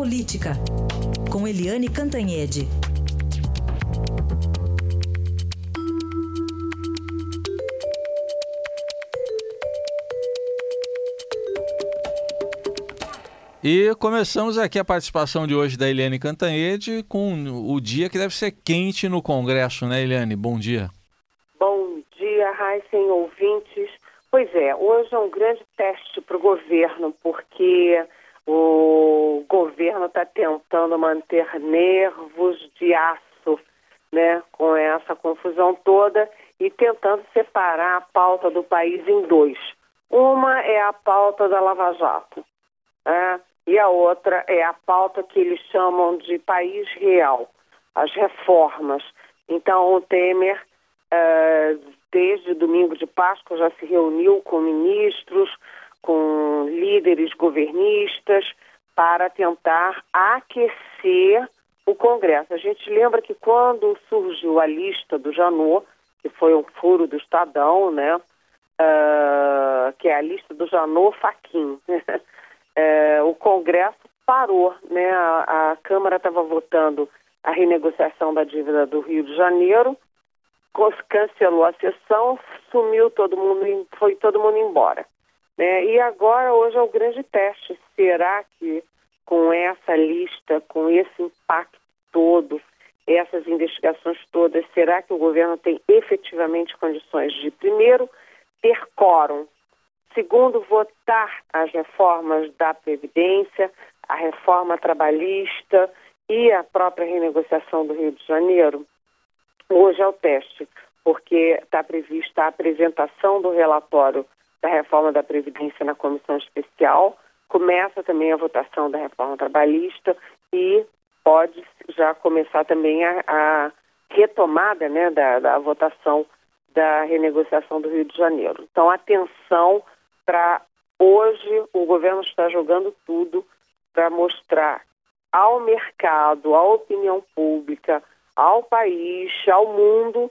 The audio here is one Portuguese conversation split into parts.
Política, com Eliane Cantanhede. E começamos aqui a participação de hoje da Eliane Cantanhede com o dia que deve ser quente no Congresso, né, Eliane? Bom dia. Bom dia, Raíssen, ouvintes. Pois é, hoje é um grande teste para o governo, porque o governo está tentando manter nervos de aço, né, com essa confusão toda e tentando separar a pauta do país em dois. Uma é a pauta da Lava Jato. Né? e a outra é a pauta que eles chamam de país real, as reformas. Então, o Temer, uh, desde domingo de Páscoa, já se reuniu com ministros, com líderes governistas, para tentar aquecer o Congresso. A gente lembra que quando surgiu a lista do Janot, que foi um furo do Estadão, né? Uh, que é a lista do Janot Faquin. é, o Congresso parou, né? A, a Câmara estava votando a renegociação da dívida do Rio de Janeiro, cancelou a sessão, sumiu todo mundo, foi todo mundo embora. Né? E agora, hoje é o grande teste. Será que com essa lista, com esse impacto todo, essas investigações todas, será que o governo tem efetivamente condições de, primeiro, ter quórum Segundo, votar as reformas da Previdência, a reforma trabalhista e a própria renegociação do Rio de Janeiro. Hoje é o teste, porque está prevista a apresentação do relatório da reforma da Previdência na comissão especial, começa também a votação da reforma trabalhista e pode já começar também a, a retomada né, da, da votação da renegociação do Rio de Janeiro. Então, atenção para hoje o governo está jogando tudo para mostrar ao mercado, à opinião pública, ao país, ao mundo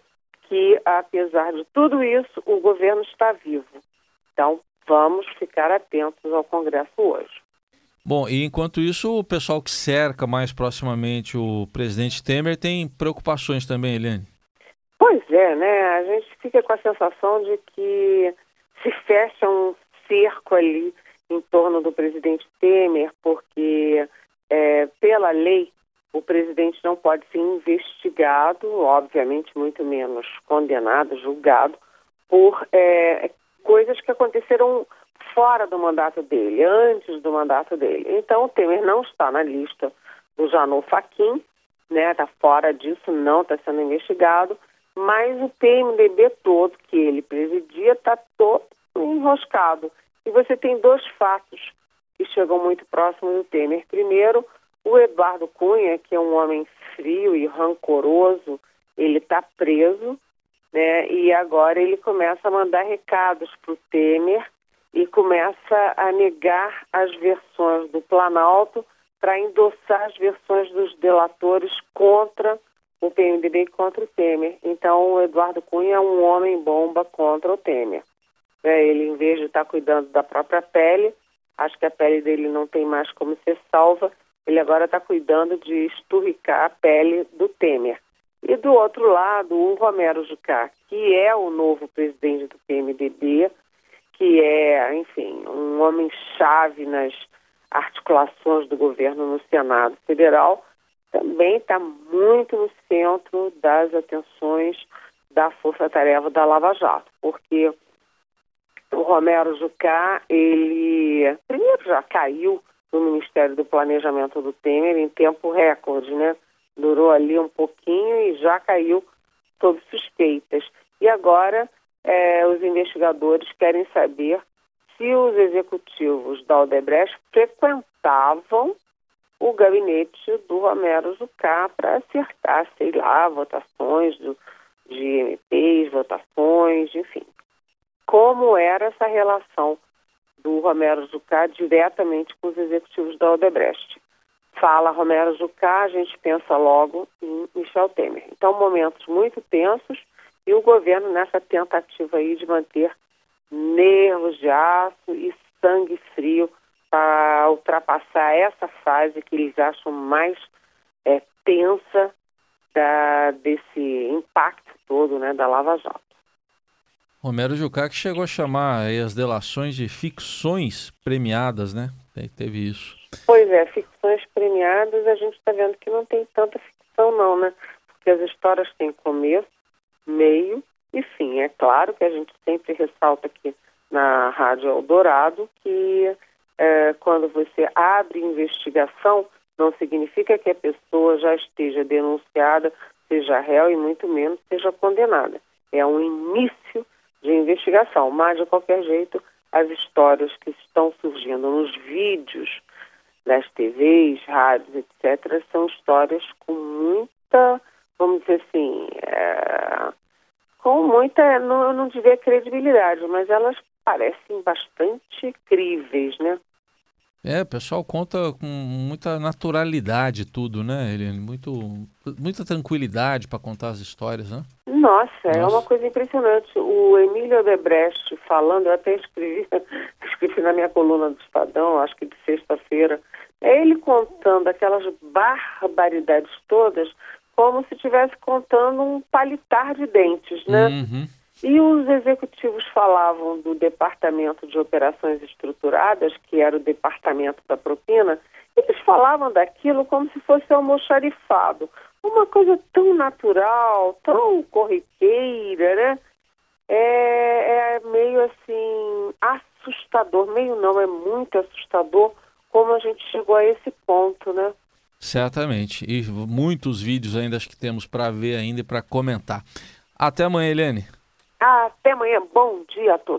que apesar de tudo isso, o governo está vivo. Então, vamos ficar atentos ao Congresso hoje. Bom, e enquanto isso, o pessoal que cerca mais proximamente o presidente Temer tem preocupações também, Eliane? Pois é, né? A gente fica com a sensação de que se fecha um cerco ali em torno do presidente Temer, porque é, pela lei o presidente não pode ser investigado, obviamente muito menos condenado, julgado, por é, coisas que aconteceram fora do mandato dele, antes do mandato dele. Então o Temer não está na lista do Janot Faquin, né? Está fora disso, não está sendo investigado, mas o PMDB todo que ele presidia está todo enroscado. E você tem dois fatos que chegam muito próximos do Temer. Primeiro, o Eduardo Cunha, que é um homem frio e rancoroso, ele está preso, né? E agora ele começa a mandar recados para o Temer e começa a negar as versões do Planalto para endossar as versões dos delatores contra o PMDB e contra o Temer. Então, o Eduardo Cunha é um homem bomba contra o Temer. Né? Ele, em vez de estar tá cuidando da própria pele, acho que a pele dele não tem mais como ser salva, ele agora está cuidando de esturricar a pele do Temer. E do outro lado, o Romero Jucá, que é o novo presidente do PMDB, que é, enfim, um homem-chave nas articulações do governo no Senado Federal, também está muito no centro das atenções da Força Tarefa da Lava Jato, porque o Romero Jucá, ele primeiro já caiu no Ministério do Planejamento do Temer em tempo recorde, né? Durou ali um pouquinho e já caiu sob suspeitas. E agora é, os investigadores querem saber se os executivos da Odebrecht frequentavam o gabinete do Romero Jucá para acertar, sei lá, votações do, de MPs, votações, enfim como era essa relação do Romero Jucá diretamente com os executivos da Odebrecht. Fala Romero Jucá, a gente pensa logo em Michel Temer. Então, momentos muito tensos e o governo nessa tentativa aí de manter nervos de aço e sangue frio para ultrapassar essa fase que eles acham mais é, tensa da, desse impacto todo né, da Lava Jato. Romero Jucá que chegou a chamar as delações de ficções premiadas, né? Teve isso. Pois é, ficções premiadas a gente está vendo que não tem tanta ficção não, né? Porque as histórias têm começo, meio e fim. É claro que a gente sempre ressalta aqui na Rádio Eldorado que é, quando você abre investigação, não significa que a pessoa já esteja denunciada, seja réu e muito menos seja condenada. É um início de investigação, mas de qualquer jeito as histórias que estão surgindo nos vídeos das TVs, rádios, etc., são histórias com muita, vamos dizer assim, é, com muita, não, eu não diria credibilidade, mas elas parecem bastante críveis, né? É, o pessoal conta com muita naturalidade tudo, né, Eliane? Muito, muita tranquilidade para contar as histórias, né? Nossa, Nossa, é uma coisa impressionante. O Emílio Odebrecht falando, eu até escrevi, escrevi na minha coluna do Estadão, acho que de sexta-feira, ele contando aquelas barbaridades todas como se estivesse contando um palitar de dentes, né? Uhum. E os executivos falavam do Departamento de Operações Estruturadas, que era o departamento da propina, eles falavam daquilo como se fosse almoxarifado. Uma coisa tão natural, tão corriqueira, né? É, é meio assim assustador, meio não, é muito assustador como a gente chegou a esse ponto, né? Certamente. E muitos vídeos ainda acho que temos para ver ainda e para comentar. Até amanhã, Helene. Até amanhã. Bom dia a todos.